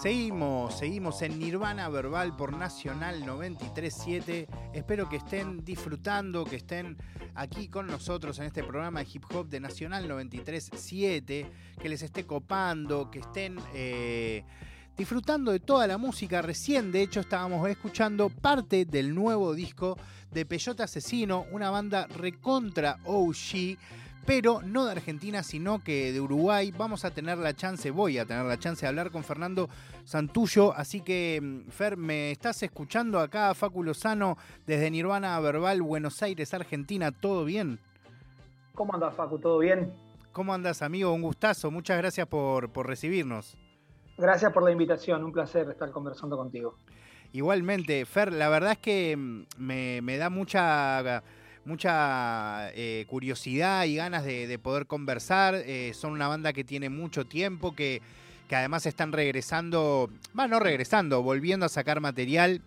Seguimos, seguimos en Nirvana Verbal por Nacional 937. Espero que estén disfrutando, que estén aquí con nosotros en este programa de hip hop de Nacional 937, que les esté copando, que estén eh, disfrutando de toda la música. Recién, de hecho, estábamos escuchando parte del nuevo disco de Peyote Asesino, una banda recontra OG pero no de Argentina, sino que de Uruguay. Vamos a tener la chance, voy a tener la chance de hablar con Fernando Santullo. Así que, mm, Fer, ¿me estás escuchando acá, Facu Lozano, desde Nirvana Verbal, Buenos Aires, Argentina? ¿Todo bien? ¿Cómo andas, Facu? ¿Todo bien? ¿Cómo andas, amigo? Un gustazo. Muchas gracias por, recibirnos. Gracias por la invitación. Un placer estar conversando contigo. Igualmente, Fer, la verdad es que mm, me, me da mucha mucha eh, curiosidad y ganas de, poder conversar. Eh, son una banda que tiene mucho tiempo, que, que además están regresando, bueno, no regresando, volviendo a sacar material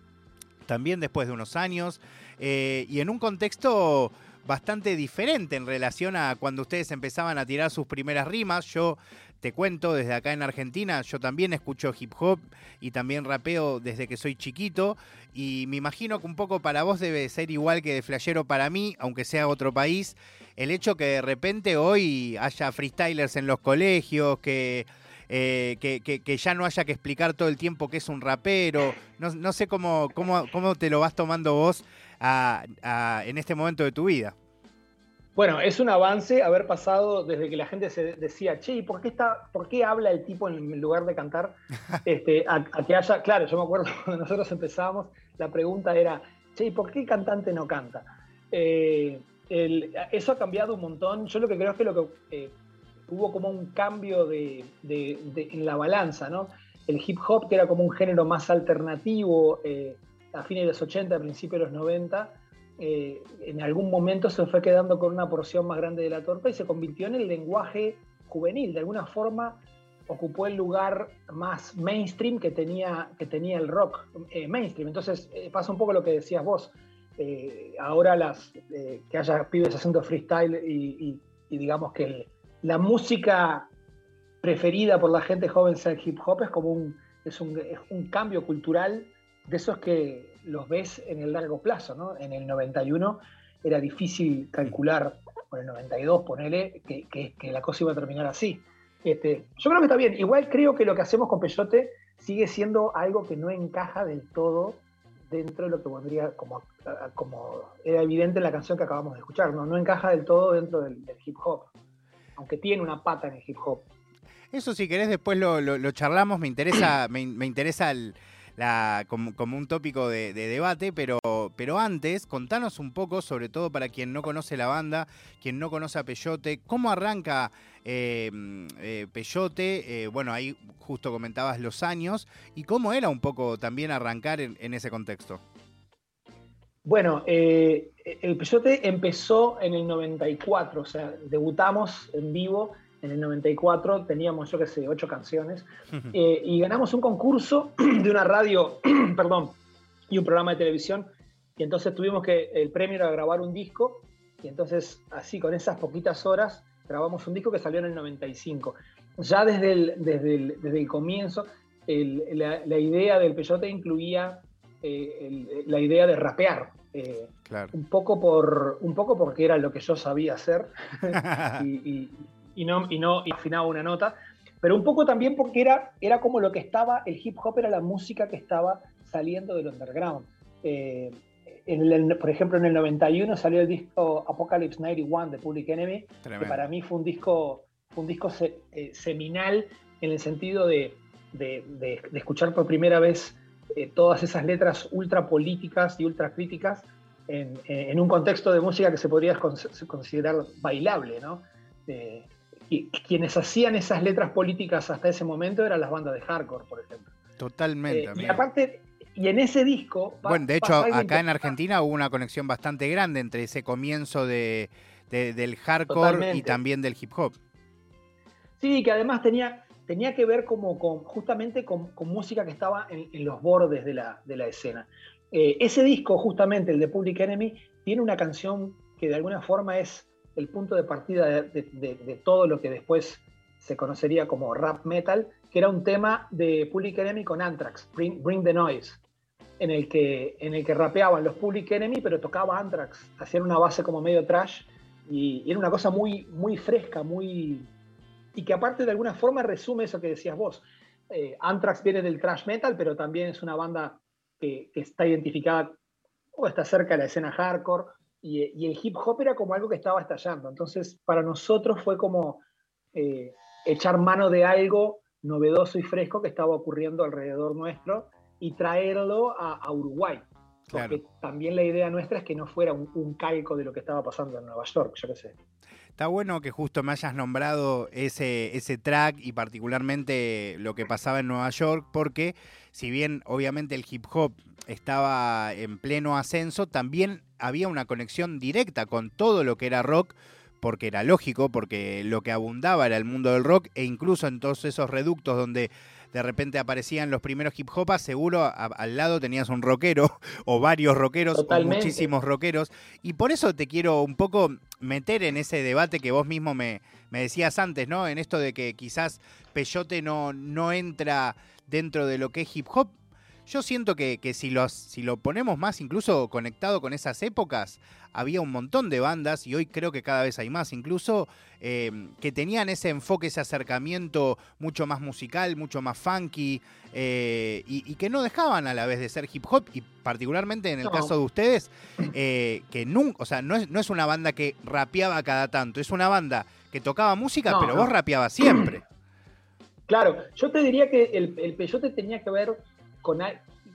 también después de unos años eh, y en un contexto bastante diferente en relación a cuando ustedes empezaban a tirar sus primeras rimas. Yo te cuento, desde acá en Argentina, yo también escucho hip hop y también rapeo desde que soy chiquito. Y me imagino que un poco para vos debe ser igual que de flashero para mí, aunque sea otro país, el hecho que de repente hoy haya freestylers en los colegios, que, eh, que, ya no haya que explicar todo el tiempo que es un rapero. No, sé cómo, cómo, cómo, te lo vas tomando vos en este momento de tu vida. Bueno, es un avance haber pasado desde que la gente se decía, che, ¿por qué, está, ¿por qué habla el tipo en lugar de cantar? Este, a, que haya, claro, yo me acuerdo cuando nosotros empezábamos, la pregunta era, che, ¿por qué el cantante no canta? Eh, eso ha cambiado un montón. Yo lo que creo es que, lo que eh, hubo como un cambio de, en la balanza, ¿no? El hip hop, que era como un género más alternativo eh, a fines de los 80, a principios de los 90, eh, en algún momento se fue quedando con una porción más grande de la torta y se convirtió en el lenguaje juvenil. De alguna forma ocupó el lugar más mainstream que tenía, que tenía el rock eh, mainstream. Entonces eh, pasa un poco lo que decías vos. ahora las, que haya pibes haciendo freestyle y, digamos que la música preferida por la gente joven sea el hip hop es como un, es un, es un cambio cultural de esos que los ves en el largo plazo, ¿no? En el 91 era difícil calcular, o en el 92 ponele, que, que, la cosa iba a terminar así. Este, yo creo que está bien. Igual creo que lo que hacemos con Peyote sigue siendo algo que no encaja del todo dentro de lo que vendría como, como era evidente en la canción que acabamos de escuchar, no, no encaja del todo dentro del, hip hop, aunque tiene una pata en el hip hop. Eso si querés después lo, lo, charlamos, me interesa, me, me interesa el, como, un tópico de, debate, pero, pero antes, contanos un poco, sobre todo para quien no conoce la banda, quien no conoce a Peyote, cómo arranca eh, eh, eh, bueno, ahí justo comentabas los años, y cómo era un poco también arrancar en, ese contexto. Bueno, el Peyote empezó en el 94, o sea, debutamos en vivo en el 94 teníamos, yo qué sé, ocho canciones, eh, y ganamos un concurso de una radio, perdón, y un programa de televisión, y entonces tuvimos que, el premio era grabar un disco, y entonces así con esas poquitas horas grabamos un disco que salió en el 95. Ya desde el, desde el, desde el comienzo, la, idea del Peyote incluía eh, la idea de rapear. Eh, un, poco por, un poco porque era lo que yo sabía hacer y, y no, y no y afinaba una nota, pero un poco también porque era, era como lo que estaba, el hip hop era la música que estaba saliendo del underground. Eh, por ejemplo, en el 91 salió el disco Apocalypse 91 de Public Enemy, que para mí fue un disco, un disco eh, seminal en el sentido de, de, escuchar por primera vez eh, todas esas letras ultra políticas y ultra críticas en, en, un contexto de música que se podría considerar bailable, ¿no? Y quienes hacían esas letras políticas hasta ese momento eran las bandas de hardcore, por ejemplo. Totalmente. Eh, y aparte, y en ese disco... Bueno, de hecho, acá en Argentina hubo una conexión bastante grande entre ese comienzo de, del hardcore y también del hip hop. Sí, que además tenía, tenía que ver como con, justamente con, música que estaba en, los bordes de la, de la escena. Eh, ese disco, justamente, el de Public Enemy, tiene una canción que de alguna forma es el punto de partida de, todo lo que después se conocería como rap metal, que era un tema de Public Enemy con Anthrax, Bring, the Noise, en el, que, en el que rapeaban los Public Enemy, pero tocaba Anthrax, hacían una base como medio trash, y, era una cosa muy, muy fresca, muy... y que aparte de alguna forma resume eso que decías vos. Eh, Anthrax viene del trash metal, pero también es una banda que, está identificada o está cerca de la escena hardcore, y, el hip hop era como algo que estaba estallando. Entonces, para nosotros fue como eh, echar mano de algo novedoso y fresco que estaba ocurriendo alrededor nuestro y traerlo a, Uruguay. Porque también la idea nuestra es que no fuera un, calco de lo que estaba pasando en Nueva York, yo qué sé. Está bueno que justo me hayas nombrado ese, ese track y particularmente lo que pasaba en Nueva York, porque si bien obviamente el hip hop estaba en pleno ascenso, también había una conexión directa con todo lo que era rock, porque era lógico, porque lo que abundaba era el mundo del rock, e incluso en todos esos reductos donde de repente aparecían los primeros hip hopas, seguro al lado tenías un rockero o varios rockeros o muchísimos rockeros. Y por eso te quiero un poco meter en ese debate que vos mismo me, me decías antes, ¿no? En esto de que quizás Peyote no, no entra dentro de lo que es hip hop. Yo siento que, si, los, si lo ponemos más incluso conectado con esas épocas, había un montón de bandas, y hoy creo que cada vez hay más incluso, eh, que tenían ese enfoque, ese acercamiento mucho más musical, mucho más funky, eh, y, que no dejaban a la vez de ser hip hop, y particularmente en el caso de ustedes, eh, que nunca, o sea, no es, no es una banda que rapeaba cada tanto, es una banda que tocaba música, pero vos rapeabas siempre. Claro, yo te diría que el, el peyote tenía que ver con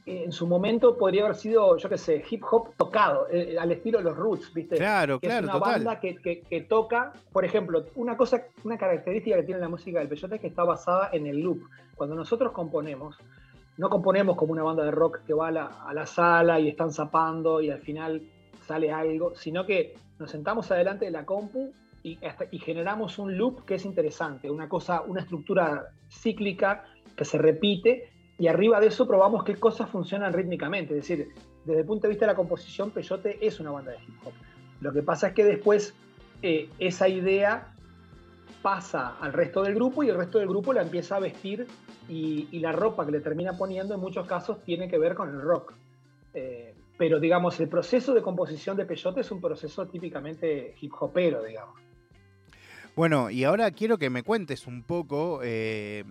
en su momento podría haber sido, yo qué sé, hip hop tocado, eh, al estilo de los Roots, ¿viste? Claro, claro. Es una banda que, que, toca, por ejemplo, una cosa, una característica que tiene la música del Peyote es que está basada en el loop. Cuando nosotros componemos, no componemos como una banda de rock que va a la, a la sala y están zapando y al final sale algo, sino que nos sentamos adelante de la compu y, y generamos un loop que es interesante, una cosa, una estructura cíclica que se repite y arriba de eso probamos qué cosas funcionan rítmicamente. Es decir, desde el punto de vista de la composición, Peyote es una banda de hip hop. Lo que pasa es que después eh, esa idea pasa al resto del grupo y el resto del grupo la empieza a vestir y, la ropa que le termina poniendo en muchos casos tiene que ver con el rock. Eh, pero digamos, el proceso de composición de Peyote es un proceso típicamente hip hopero, digamos. Bueno, y ahora quiero que me cuentes un poco eh,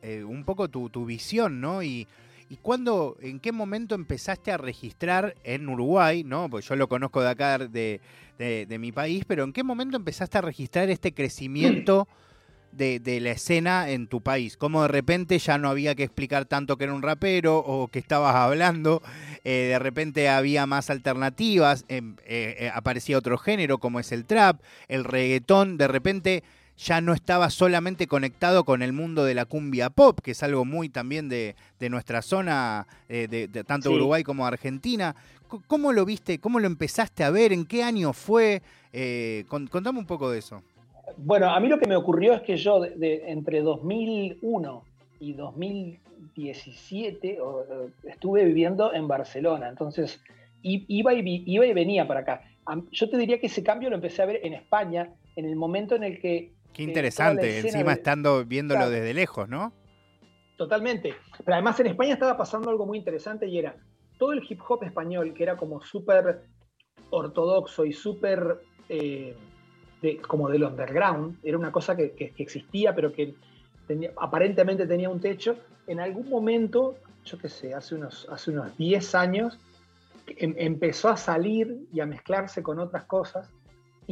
eh, un poco tu, visión, ¿no? Y, y cuándo, en qué momento empezaste a registrar en Uruguay, ¿no? Pues yo lo conozco de acá, de, de, mi país, pero en qué momento empezaste a registrar este crecimiento de, la escena en tu país? ¿Cómo de repente ya no había que explicar tanto que era un rapero o que estabas hablando? Eh, de repente había más alternativas, em, eh, aparecía otro género como es el trap, el reggaetón, de repente ya no estaba solamente conectado con el mundo de la cumbia pop, que es algo muy también de, nuestra zona, eh, de, tanto Uruguay como Argentina. ¿Cómo lo viste? ¿Cómo lo empezaste a ver? ¿En qué año fue? Eh, contame un poco de eso. Bueno, a mí lo que me ocurrió es que yo entre 2001 y 2017 estuve viviendo en Barcelona, entonces iba y, iba y venía para acá. Yo te diría que ese cambio lo empecé a ver en España en el momento en el que Qué interesante, encima estando viéndolo desde lejos, ¿no? Totalmente. Pero además en España estaba pasando algo muy interesante y era todo el hip hop español, que era como súper ortodoxo y súper eh, como del underground, era una cosa que, existía, pero que aparentemente tenía un techo. En algún momento, yo qué sé, hace unos, hace unos 10 años, em, empezó a salir y a mezclarse con otras cosas.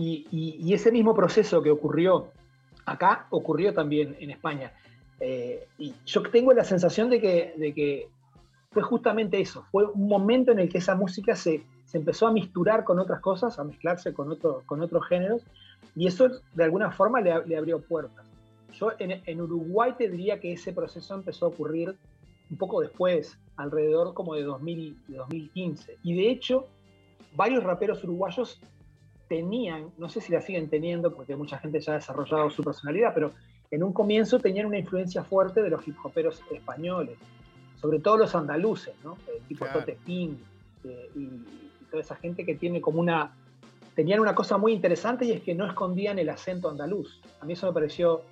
y, ese mismo proceso que ocurrió acá ocurrió también en España. Eh, y yo tengo la sensación de que, de que, fue justamente eso, fue un momento en el que esa música se, se empezó a misturar con otras cosas, a mezclarse con, otro, con otros géneros, y eso de alguna forma le, le abrió puertas. Yo en, en, Uruguay te diría que ese proceso empezó a ocurrir un poco después, alrededor como de, 2000, de 2015, y de hecho varios raperos uruguayos tenían, no sé si la siguen teniendo, porque mucha gente ya ha desarrollado su personalidad, pero en un comienzo tenían una influencia fuerte de los hip hoperos españoles, sobre todo los andaluces, ¿no? Eh, tipo Tote King eh, y, toda esa gente que tiene como una. Tenían una cosa muy interesante y es que no escondían el acento andaluz. A mí eso me pareció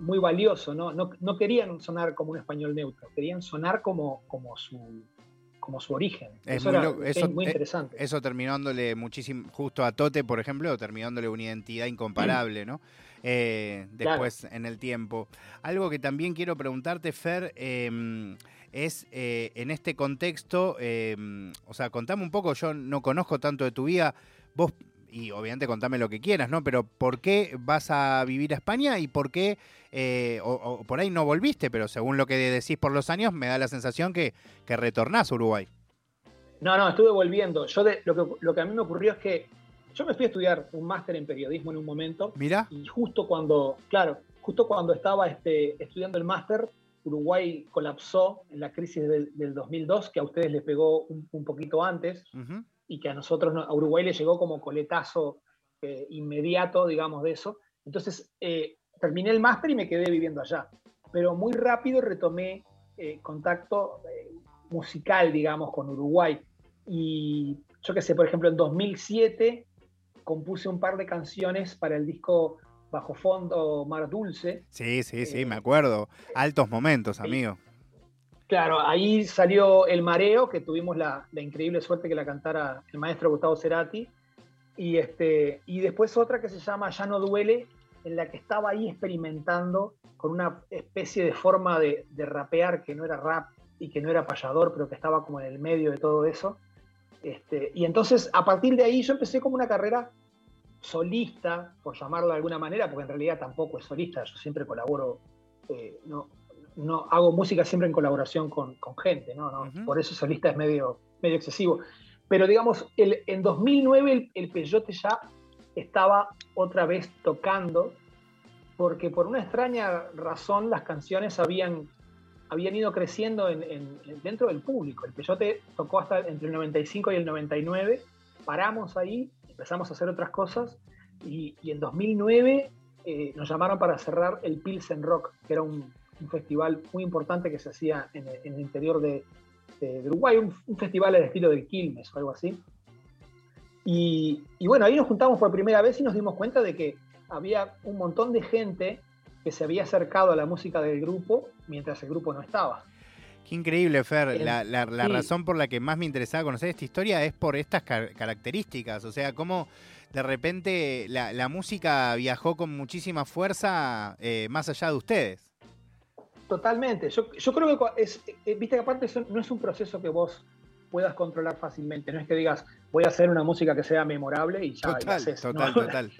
muy valioso, ¿no? ¿no? querían sonar como un español neutro, querían sonar como, como su como su origen. eso, era, muy eh, interesante. Eso terminándole muchísimo, justo a Tote, por ejemplo, terminándole una identidad incomparable, ¿no? Eh, después en el tiempo. Algo que también quiero preguntarte, Fer, em, es eh, en este contexto, em, o sea, contame un poco, yo no conozco tanto de tu vida, vos y obviamente contame lo que quieras, ¿no? Pero ¿por qué vas a vivir a España y por qué, eh, o, por ahí no volviste, pero según lo que decís por los años, me da la sensación que, que retornás a Uruguay. No, no, estuve volviendo. Yo lo, que, lo que a mí me ocurrió es que yo me fui a estudiar un máster en periodismo en un momento. Mira. Y justo cuando, claro, justo cuando estaba este, estudiando el máster, Uruguay colapsó en la crisis del, 2002, que a ustedes les pegó un, poquito antes y que a nosotros, a Uruguay le llegó como coletazo eh, inmediato, digamos, de eso. Entonces, eh, terminé el máster y me quedé viviendo allá. Pero muy rápido retomé eh, contacto musical, digamos, con Uruguay. Y yo qué sé, por ejemplo, en 2007 compuse un par de canciones para el disco Bajo Fondo Mar Dulce. Sí, sí, sí, me acuerdo. Altos momentos, amigo. Claro, ahí salió El Mareo, que tuvimos la, increíble suerte que la cantara el maestro Gustavo Cerati. Y, este, y después otra que se llama Ya no duele, en la que estaba ahí experimentando con una especie de forma de, rapear que no era rap y que no era payador, pero que estaba como en el medio de todo eso. Este, y entonces, a partir de ahí, yo empecé como una carrera solista, por llamarlo de alguna manera, porque en realidad tampoco es solista, yo siempre colaboro, eh, no, no hago música siempre en colaboración con, gente, ¿no? Por eso solista es medio, medio excesivo. Pero digamos, el, en 2009 el, el, Peyote ya estaba otra vez tocando, porque por una extraña razón las canciones habían, habían ido creciendo en, dentro del público. El Peyote tocó hasta entre el 95 y el 99, paramos ahí, empezamos a hacer otras cosas, y, en 2009 eh, nos llamaron para cerrar el Pilsen Rock, que era un un festival muy importante que se hacía en el, interior de, Uruguay, un, festival al estilo del Quilmes o algo así. Y, bueno, ahí nos juntamos por primera vez y nos dimos cuenta de que había un montón de gente que se había acercado a la música del grupo mientras el grupo no estaba. Qué increíble, Fer. La, razón por la que más me interesaba conocer esta historia es por estas características. O sea, cómo de repente la, música viajó con muchísima fuerza eh, más allá de ustedes. Totalmente. Yo, creo que es, eh, viste que aparte no es un proceso que vos puedas controlar fácilmente. No es que digas, voy a hacer una música que sea memorable y ya total, Total, total.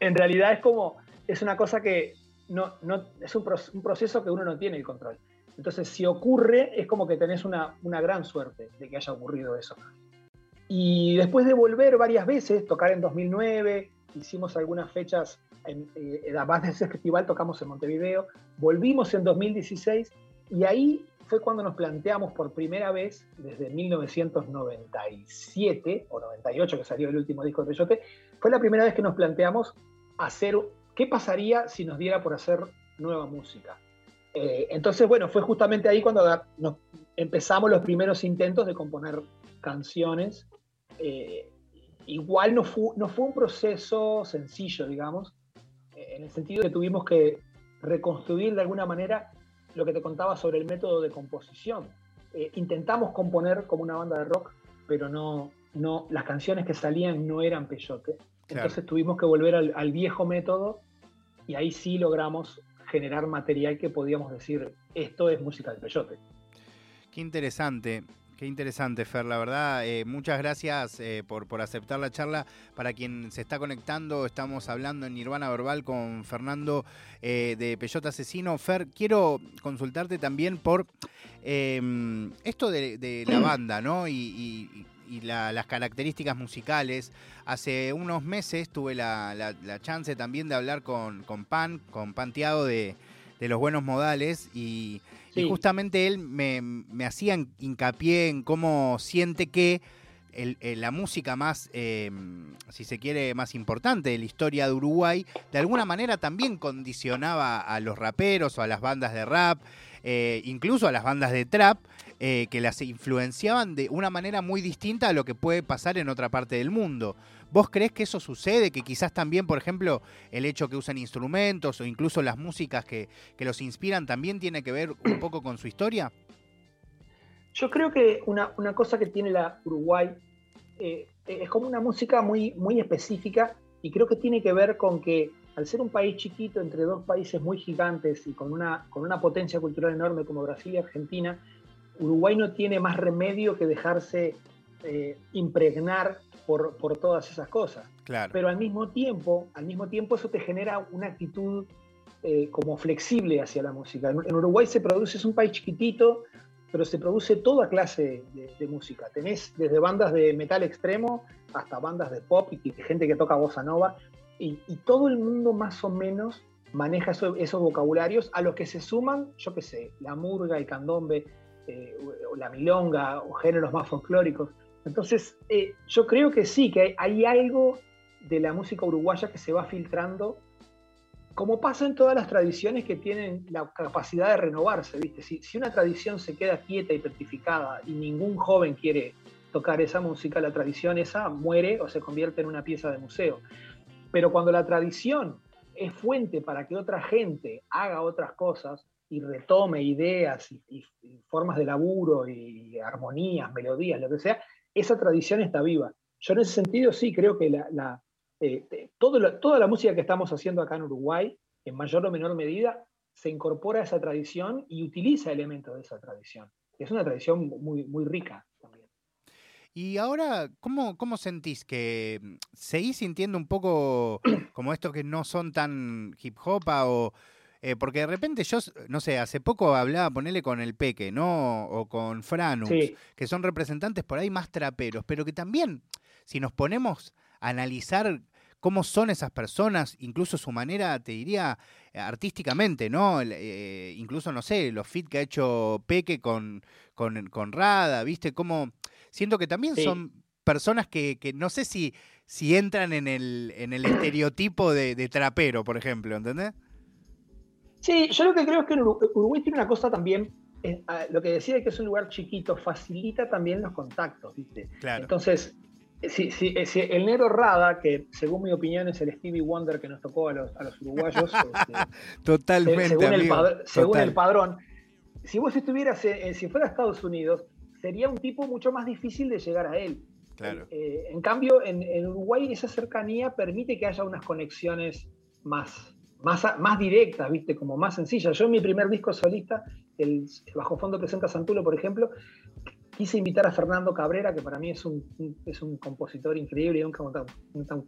En, realidad es como, es una cosa que no, no es un, proceso que uno no tiene el control. Entonces, si ocurre, es como que tenés una, una gran suerte de que haya ocurrido eso. Y después de volver varias veces, tocar en 2009, hicimos algunas fechas en, eh, además de ese festival tocamos en Montevideo, volvimos en 2016 y ahí fue cuando nos planteamos por primera vez, desde 1997 o 98 que salió el último disco de Peyote, fue la primera vez que nos planteamos hacer, ¿qué pasaría si nos diera por hacer nueva música? Eh, entonces, bueno, fue justamente ahí cuando empezamos los primeros intentos de componer canciones. Eh, igual no fue, no fue un proceso sencillo, digamos, en el sentido que tuvimos que reconstruir de alguna manera lo que te contaba sobre el método de composición. Eh, intentamos componer como una banda de rock, pero no, no, las canciones que salían no eran peyote. Entonces tuvimos que volver al, al, viejo método y ahí sí logramos generar material que podíamos decir, esto es música del peyote. Qué interesante. Qué interesante, Fer. La verdad, eh, muchas gracias eh, por, por aceptar la charla. Para quien se está conectando, estamos hablando en Nirvana Verbal con Fernando eh, de Peyote Asesino. Fer, quiero consultarte también por em, esto de, la banda, ¿no? Y, las características musicales. Hace unos meses tuve la, chance también de hablar con, con Pan, con Pan de, de Los Buenos Modales y y justamente él me, hacía hincapié en cómo siente que la música más, em, si se quiere, más importante de la historia de Uruguay, de alguna manera también condicionaba a los raperos o a las bandas de rap, eh, incluso a las bandas de trap, eh, que las influenciaban de una manera muy distinta a lo que puede pasar en otra parte del mundo. ¿Vos crees que eso sucede? Que quizás también, por ejemplo, el hecho que usan instrumentos o incluso las músicas que, los inspiran también tiene que ver un poco con su historia? Yo creo que una, cosa que tiene la Uruguay eh, es como una música muy, muy específica y creo que tiene que ver con que al ser un país chiquito entre dos países muy gigantes y con una, con una potencia cultural enorme como Brasil y Argentina, Uruguay no tiene más remedio que dejarse eh, impregnar por, todas esas cosas. Claro. Pero al mismo tiempo, al mismo tiempo eso te genera una actitud eh, como flexible hacia la música. En, Uruguay se produce, es un país chiquitito, pero se produce toda clase de, música. Tenés desde bandas de metal extremo hasta bandas de pop y gente que toca bossa nova. Y, todo el mundo más o menos maneja esos vocabularios a los que se suman, yo qué sé, la murga, el candombe, eh, o la milonga o géneros más folclóricos. Entonces, eh, yo creo que sí, que hay, algo de la música uruguaya que se va filtrando, como pasa en todas las tradiciones que tienen la capacidad de renovarse, ¿viste? Si, si una tradición se queda quieta y petrificada y ningún joven quiere tocar esa música, la tradición esa muere o se convierte en una pieza de museo. Pero cuando la tradición es fuente para que otra gente haga otras cosas, y retome ideas y, formas de laburo y armonías, melodías, lo que sea, esa tradición está viva. Yo en ese sentido sí creo que la, eh, toda la música que estamos haciendo acá en Uruguay, en mayor o menor medida, se incorpora a esa tradición y utiliza elementos de esa tradición. Es una tradición muy, muy rica también. Y ahora, ¿cómo, ¿cómo sentís que mm, seguís sintiendo un poco como esto que no son tan hip hop o eh, porque de repente yo, no sé, hace poco hablaba, ponele con el Peque, ¿no? O con Franus, que son representantes por ahí más traperos, pero que también, si nos ponemos a analizar cómo son esas personas, incluso su manera, te diría, artísticamente, ¿no? Eh, incluso, no sé, los fit que ha hecho Peque con, con, Rada, ¿viste? Cómo siento que también son personas que, que, no sé si, si entran en el, en el estereotipo de, de trapero, por ejemplo, ¿entendés? Sí, yo lo que creo es que Uruguay tiene una cosa también, eh, lo que decía que es un lugar chiquito, facilita también los contactos, ¿viste? Claro. Entonces, si, eh, si, el negro Rada, que según mi opinión es el Stevie Wonder que nos tocó a los, a los uruguayos, este, Totalmente, según, el, según el, padrón, si vos estuvieras, si fuera a Estados Unidos, sería un tipo mucho más difícil de llegar a él. Claro. Eh, en cambio, en, en Uruguay esa cercanía permite que haya unas conexiones más, más, más directas, ¿viste? Como más sencillas. Yo en mi primer disco solista, el, Bajo Fondo Presenta Santulo, por ejemplo, quise invitar a Fernando Cabrera, que para mí es un, es un compositor increíble y un,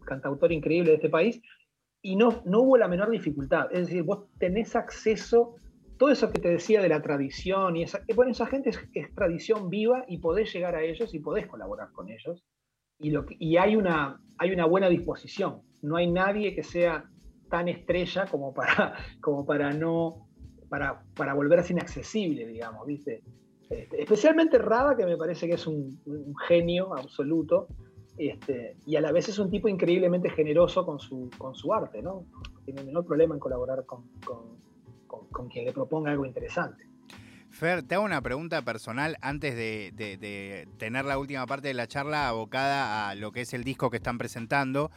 cantautor increíble de este país, y no, no hubo la menor dificultad. Es decir, vos tenés acceso, todo eso que te decía de la tradición, y esa, bueno, esa gente es, es tradición viva y podés llegar a ellos y podés colaborar con ellos. Y, lo, y hay, una, hay una buena disposición. No hay nadie que sea tan estrella como para, como para no, para, para volverse inaccesible, digamos, ¿viste? Este, especialmente Rada, que me parece que es un, genio absoluto, este, y a la vez es un tipo increíblemente generoso con su, con su arte, ¿no? tiene menor problema en colaborar con, con, quien le proponga algo interesante. Fer, te hago una pregunta personal antes de, de, tener la última parte de la charla abocada a lo que es el disco que están presentando,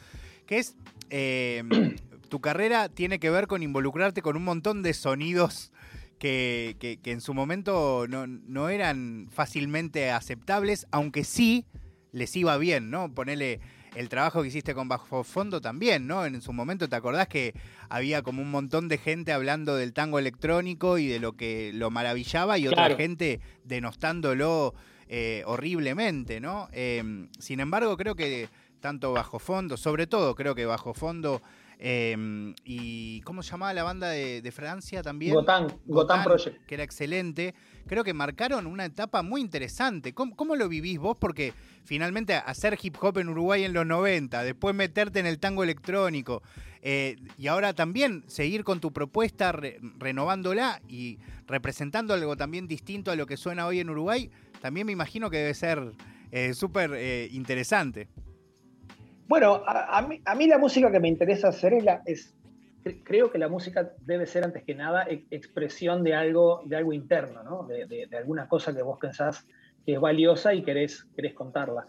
que es eh, tu carrera tiene que ver con involucrarte con un montón de sonidos que, en su momento no, eran fácilmente aceptables, aunque sí les iba bien, ¿no? Ponele el trabajo que hiciste con Bajo Fondo también, ¿no? En su momento, ¿te acordás que había como un montón de gente hablando del tango electrónico y de lo que lo maravillaba y otra gente denostándolo eh, horriblemente, ¿no? Em, sin embargo, creo que tanto Bajo Fondo, sobre todo creo que Bajo Fondo Em, y ¿cómo se llamaba la banda de, Francia también? Gotan, Gotan, Project. Que era excelente. Creo que marcaron una etapa muy interesante. ¿Cómo, lo vivís vos? Porque finalmente hacer hip hop en Uruguay en los 90, después meterte en el tango electrónico eh, y ahora también seguir con tu propuesta, renovándola y representando algo también distinto a lo que suena hoy en Uruguay, también me imagino que debe ser súper interesante. Bueno, a, mí, la música que me interesa hacer es, es creo que la música debe ser antes que nada expresión de algo, de algo interno, ¿no? de, alguna cosa que vos pensás que es valiosa y querés, querés contarla.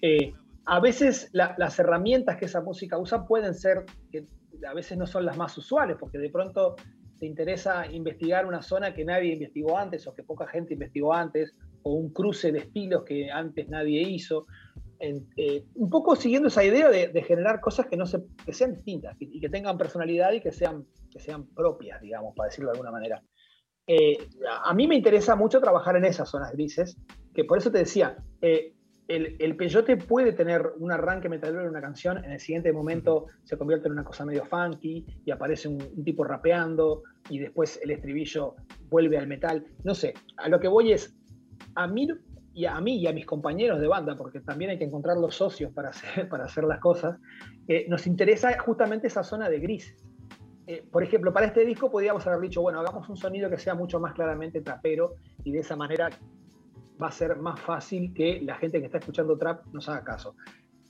Eh, a veces las herramientas que esa música usa pueden ser, que a veces no son las más usuales, porque de pronto te interesa investigar una zona que nadie investigó antes o que poca gente investigó antes, o un cruce de estilos que antes nadie hizo. Eh, un poco siguiendo esa idea de, generar cosas que, no se, que sean distintas y, que tengan personalidad y que sean, que sean propias, digamos, para decirlo de alguna manera. Eh, a mí me interesa mucho trabajar en esas zonas grises, que por eso te decía, eh, el, el, peyote puede tener un arranque metalero en una canción, en el siguiente momento se convierte en una cosa medio funky y aparece un, un, tipo rapeando y después el estribillo vuelve al metal. No sé, a lo que voy es, a mí y a mí y a mis compañeros de banda, porque también hay que encontrar los socios para hacer, para hacer las cosas, eh, nos interesa justamente esa zona de gris. Eh, por ejemplo, para este disco podríamos haber dicho, bueno, hagamos un sonido que sea mucho más claramente trapero y de esa manera va a ser más fácil que la gente que está escuchando trap nos haga caso.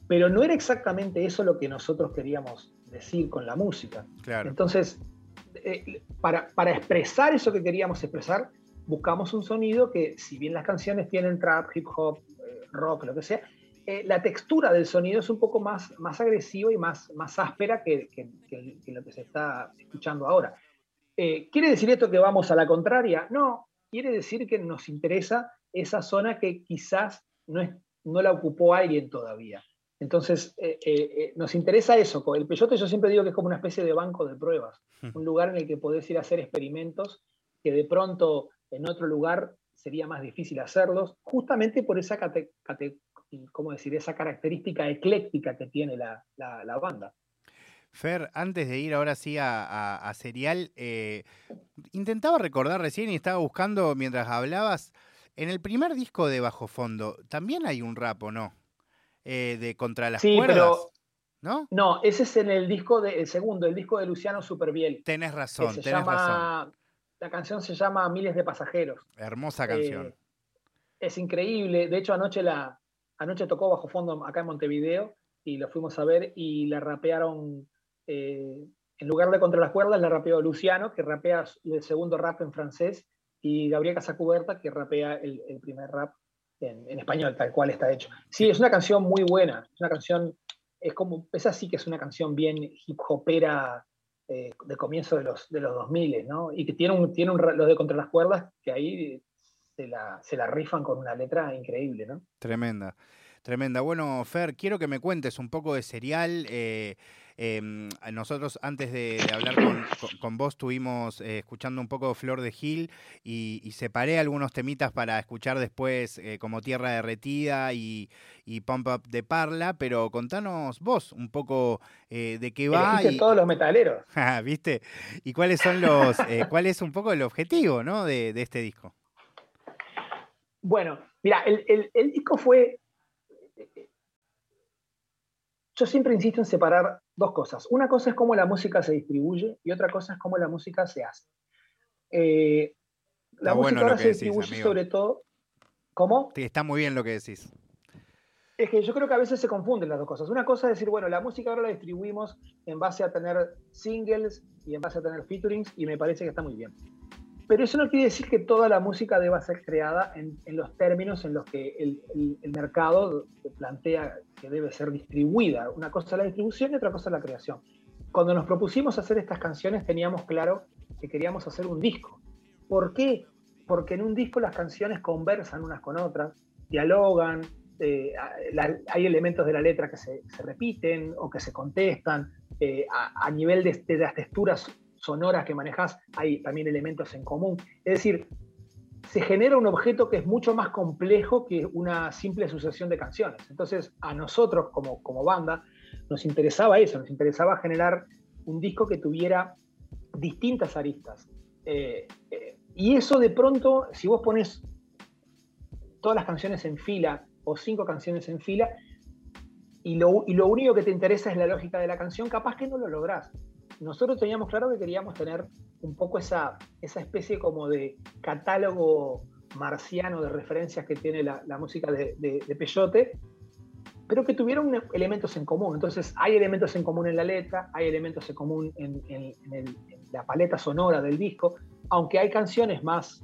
Pero no era exactamente eso lo que nosotros queríamos decir con la música. Claro. Entonces, eh, para, para expresar eso que queríamos expresar, buscamos un sonido que, si bien las canciones tienen trap, hip hop, eh, rock, lo que sea, eh, la textura del sonido es un poco más, más agresiva y más, más áspera que, lo que se está escuchando ahora. Eh, ¿Quiere decir esto que vamos a la contraria? No, quiere decir que nos interesa esa zona que quizás no, es, no la ocupó alguien todavía. Entonces, nos interesa eso. El peyote yo siempre digo que es como una especie de banco de pruebas, hmm. un lugar en el que podés ir a hacer experimentos que de pronto en otro lugar sería más difícil hacerlos, justamente por esa, ¿cómo decir? esa característica ecléctica que tiene la, banda. Fer, antes de ir ahora sí a, Serial, eh, intentaba recordar recién y estaba buscando mientras hablabas, en el primer disco de Bajo Fondo, también hay un rap, ¿o no? Eh, de Contra las sí, Pero... ¿No? No, ese es en el disco de, el segundo, el disco de Luciano Superbiel. Tenés razón, tenés razón la canción se llama Miles de Pasajeros. Hermosa canción. Eh, es increíble. De hecho, anoche, la, anoche tocó bajo fondo acá en Montevideo y lo fuimos a ver y la rapearon, eh, en lugar de contra las cuerdas, la rapeó Luciano, que rapea el segundo rap en francés, y Gabriel Casacuberta, que rapea el, primer rap en, español, tal cual está hecho. Sí, es una canción muy buena. Es una canción, es como, es así que es una canción bien hip hopera eh, de comienzo de los, de los 2000, ¿no? Y que tiene, un, tiene un, los de Contra las Cuerdas, que ahí se la, se la rifan con una letra increíble, ¿no? Tremenda. Tremenda. Bueno, Fer, quiero que me cuentes un poco de serial. Eh, em, nosotros antes de, hablar con, vos estuvimos eh, escuchando un poco Flor de Gil y, separé algunos temitas para escuchar después eh, como Tierra Derretida y, Pump Up de Parla, pero contanos vos un poco de qué va. Y todos los metaleros. Ah, ¿Viste? ¿Y cuáles son los, cuál es un poco el objetivo ¿no? de, este disco? Bueno, mira, el disco fue yo siempre insisto en separar dos cosas. Una cosa es cómo la música se distribuye y otra cosa es cómo la música se hace. Eh, la música ahora se distribuye sobre todo. ¿Cómo? Sí, está muy bien lo que decís. Es que yo creo que a veces se confunden las dos cosas. Una cosa es decir, bueno, la música ahora la distribuimos en base a tener singles y en base a tener featurings y me parece que está muy bien. Pero eso no quiere decir que toda la música deba ser creada en, los términos en los que el, mercado plantea que debe ser distribuida. Una cosa es la distribución y otra cosa es la creación. Cuando nos propusimos hacer estas canciones teníamos claro que queríamos hacer un disco. ¿Por qué? Porque en un disco las canciones conversan unas con otras, dialogan, eh, hay elementos de la letra que se, repiten o que se contestan, eh, a, nivel de, de, las texturas sonoras que manejas, hay también elementos en común. Es decir, se genera un objeto que es mucho más complejo que una simple sucesión de canciones. Entonces, a nosotros como, como banda nos interesaba eso, nos interesaba generar un disco que tuviera distintas aristas. Eh, eh, y eso de pronto, si vos pones todas las canciones en fila o cinco canciones en fila, y lo, y lo único que te interesa es la lógica de la canción, capaz que no lo lográs nosotros teníamos claro que queríamos tener un poco esa, esa especie como de catálogo marciano de referencias que tiene la, música de, de, Peyote, pero que tuvieron elementos en común. Entonces, hay elementos en común en la letra, hay elementos en común en, la paleta sonora del disco, aunque hay canciones más,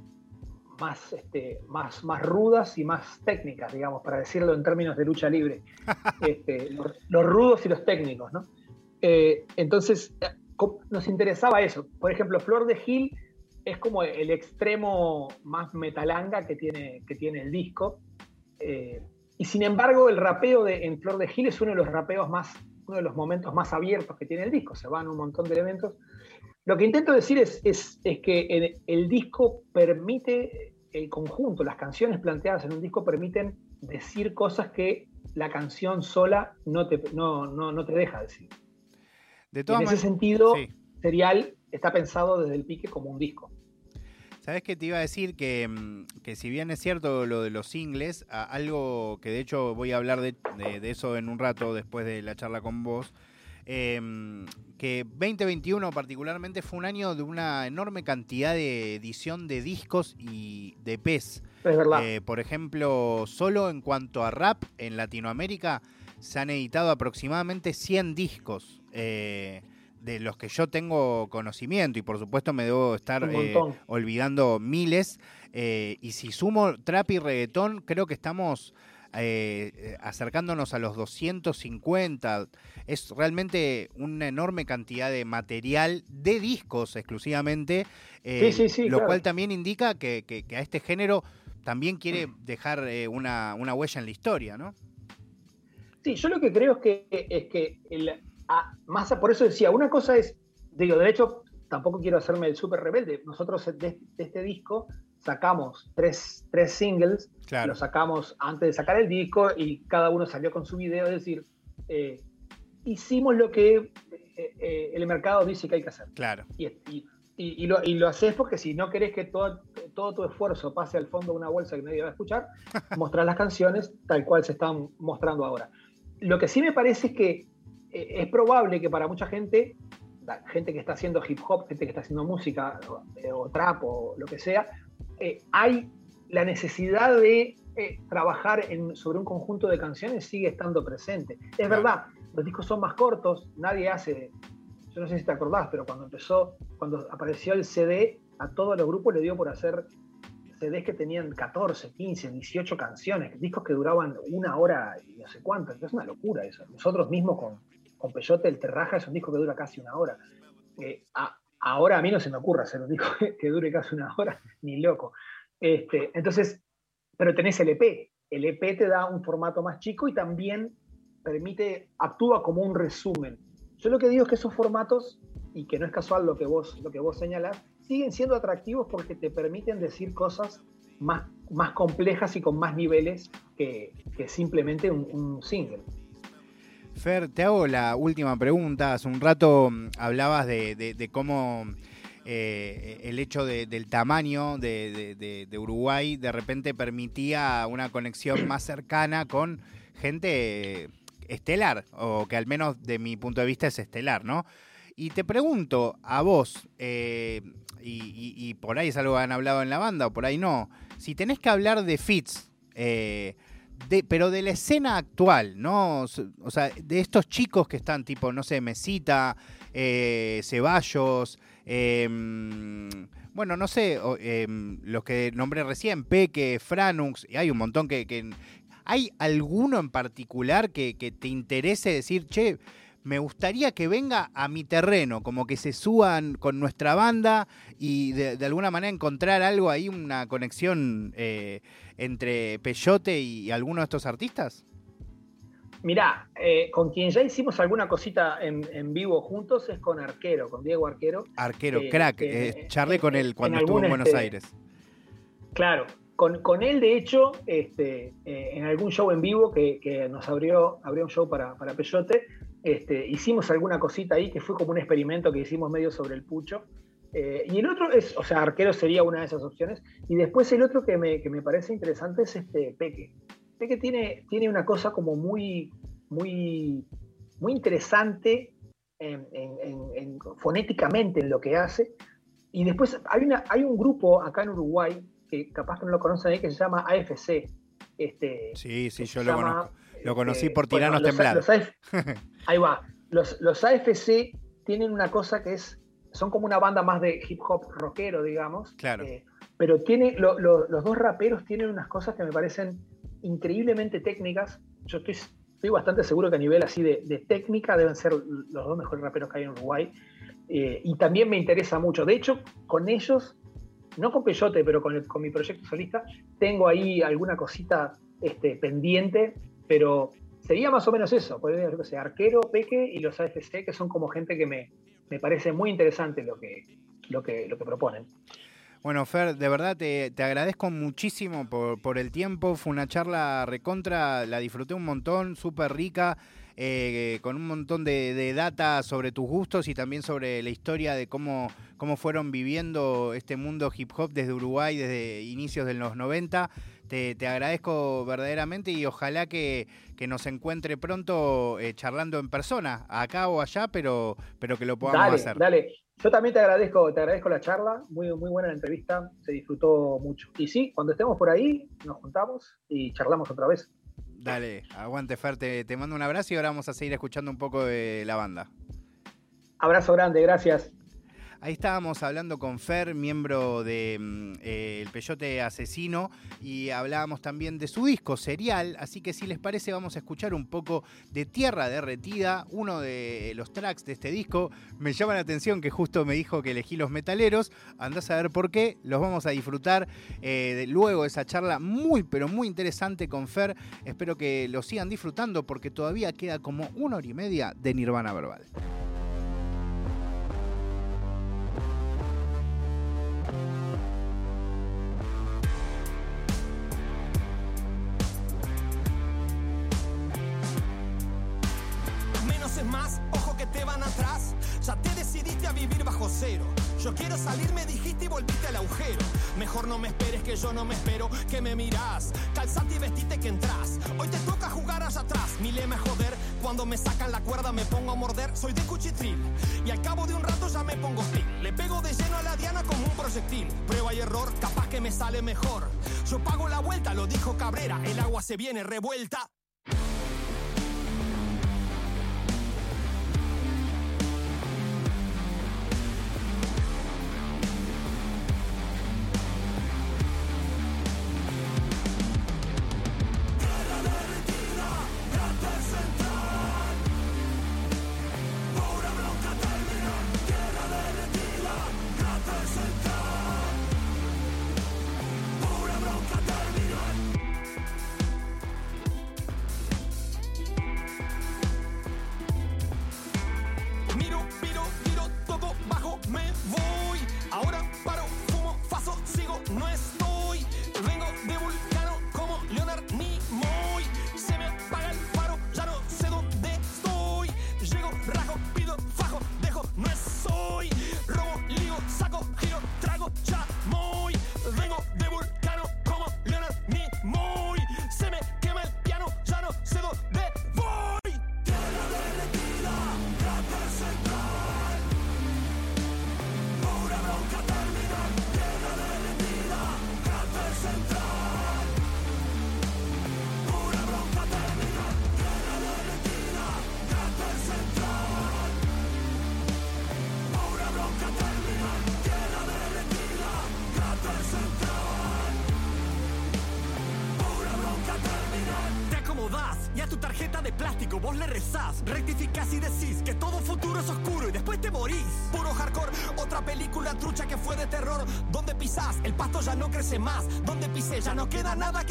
más, este, más, más rudas y más técnicas, digamos, para decirlo en términos de lucha libre. Este, los, rudos y los técnicos, ¿no? Eh, entonces, nos interesaba eso. Por ejemplo, Flor de Gil es como el extremo más metalanga que tiene, que tiene el disco. Eh, y sin embargo, el rapeo de, en Flor de Gil es uno de los rapeos más, uno de los momentos más abiertos que tiene el disco. Se van un montón de elementos. Lo que intento decir es, es, que el, disco permite, el conjunto, las canciones planteadas en un disco permiten decir cosas que la canción sola no te, no, no, te deja decir. De en ese sentido, Serial está pensado desde el pique como un disco. ¿Sabes qué te iba a decir? Mm, que, si bien es cierto lo de los singles, algo que de hecho voy a hablar de, eso en un rato después de la charla con vos, em, que 2021 particularmente fue un año de una enorme cantidad de edición de discos y de PES. Es verdad. Eh, por ejemplo, solo en cuanto a rap en Latinoamérica se han editado aproximadamente 100 discos. Eh, de los que yo tengo conocimiento y por supuesto me debo estar eh, olvidando miles. Eh, y si sumo trap y reggaetón, creo que estamos eh, acercándonos a los 250. Es realmente una enorme cantidad de material de discos exclusivamente, lo cual también indica que, a este género también quiere dejar una, huella en la historia, ¿no? Sí, yo lo que creo es que, es que el, más, por eso decía, una cosa es, digo, de hecho, tampoco quiero hacerme el súper rebelde. Nosotros de, este disco sacamos tres, tres singles, los sacamos antes de sacar el disco y cada uno salió con su video, es decir, eh, hicimos lo que eh, eh, el mercado dice que hay que hacer. Claro. Y, y, lo, y, lo, haces porque si no querés que todo, todo tu esfuerzo pase al fondo de una bolsa que nadie va a escuchar, mostrar las canciones tal cual se están mostrando ahora. Lo que sí me parece es que es probable que para mucha gente, gente que está haciendo hip hop, gente que está haciendo música o, trap o lo que sea, eh, hay la necesidad de eh, trabajar sobre un conjunto de canciones sigue estando presente. Es verdad, los discos son más cortos, nadie hace, yo no sé si te acordás, pero cuando empezó, cuando apareció el CD, a todos los grupos le dio por hacer CDs que tenían 14, 15, 18 canciones, discos que duraban una hora y no sé cuántas, es una locura eso. Nosotros mismos con, con Peyote, el Terraja es un disco que dura casi una hora. Eh, ahora a mí no se me ocurre hacer un disco que dure casi una hora, ni loco. Este, entonces, pero tenés el EP. El EP te da un formato más chico y también permite, actúa como un resumen. Yo lo que digo es que esos formatos, y que no es casual lo que vos, lo que vos señalás, siguen siendo atractivos porque te permiten decir cosas más, más complejas y con más niveles que, simplemente un single. Fer, te hago la última pregunta. Hace un rato mm, hablabas de, cómo eh, el hecho del tamaño de, Uruguay de repente permitía una conexión más cercana con gente estelar, o que al menos de mi punto de vista es estelar, ¿no? Y te pregunto a vos, eh, y, por ahí es algo que han hablado en la banda, o por ahí no, si tenés que hablar de fits, eh, pero de la escena actual, ¿no? O sea, de estos chicos que están tipo, no sé, Mesita, eh, Ceballos, em, bueno, no sé, em, los que nombré recién, Peque, Franux, y hay un montón que... ¿Hay alguno en particular que te interese decir, che, me gustaría que venga a mi terreno, como que se suban con nuestra banda y de, alguna manera encontrar algo ahí, una conexión eh, entre Peyote y, alguno de estos artistas? Mirá, eh, con quien ya hicimos alguna cosita en, vivo juntos es con Arquero, con Diego Arquero. Arquero, eh, crack. charlé con él cuando estuvo en Buenos este, Aires. Claro, con, él, de hecho, este, en algún show en vivo que, nos abrió, abrió un show para, para Peyote, este, hicimos alguna cosita ahí que fue como un experimento que hicimos medio sobre el pucho. Eh, y el otro es, o sea, arquero sería una de esas opciones. Y después el otro que me, parece interesante es este Peque. Peque tiene, tiene una cosa como muy, muy, muy interesante fonéticamente en lo que hace. Y después hay, una, hay un grupo acá en Uruguay que capaz que no lo conocen ahí, que se llama AFC. Este, sí, sí, yo lo conozco. Lo conocí por este, Tiranos Temblados. ahí va. Los, los AFC tienen una cosa que es, son como una banda más de hip hop rockero, digamos. Claro. Eh, pero tiene, los dos raperos tienen unas cosas que me parecen increíblemente técnicas. Yo estoy, estoy bastante seguro que a nivel así de, técnica deben ser los dos mejores raperos que hay en Uruguay. Eh, y también me interesa mucho. De hecho, con ellos, no con Peyote, pero con, con mi proyecto solista, tengo ahí alguna cosita este, pendiente, pero sería más o menos eso. Podría ser Arquero, Peque y los AFC, que son como gente que me, me parece muy interesante lo que, lo que, lo que proponen. Bueno, Fer, de verdad te, agradezco muchísimo por, el tiempo. Fue una charla recontra, la disfruté un montón, súper rica, eh, con un montón de, data sobre tus gustos y también sobre la historia de cómo, cómo fueron viviendo este mundo hip hop desde Uruguay, desde inicios de los 90. Te, agradezco verdaderamente y ojalá que, nos encuentre pronto eh, charlando en persona, acá o allá, pero, pero que lo podamos hacer. Dale, yo también te agradezco, te agradezco la charla, muy, muy buena la entrevista, se disfrutó mucho. Y sí, cuando estemos por ahí, nos juntamos y charlamos otra vez. Dale, aguante Fer, te, te mando un abrazo y ahora vamos a seguir escuchando un poco de la banda. Abrazo grande, gracias. Ahí estábamos hablando con Fer, miembro de mm, eh, El Peyote Asesino, y hablábamos también de su disco, Serial. Así que si les parece, vamos a escuchar un poco de Tierra Derretida, uno de los tracks de este disco. Me llama la atención que justo me dijo que elegí los metaleros. Andás a ver por qué. Los vamos a disfrutar eh, luego de esa charla muy, pero muy interesante con Fer. Espero que lo sigan disfrutando porque todavía queda como una hora y media de Nirvana Verbal. Cero. Yo quiero salir, me dijiste y volviste al agujero. Mejor no me esperes que yo no me espero, que me mirás. Calzate y vestite que entras. Hoy te toca jugar allá atrás. Mi lema joder. Cuando me sacan la cuerda me pongo a morder. Soy de cuchitril. Y al cabo de un rato ya me pongo hostil. Le pego de lleno a la diana como un proyectil. Prueba y error, capaz que me sale mejor. Yo pago la vuelta, lo dijo Cabrera. El agua se viene revuelta. Queda nada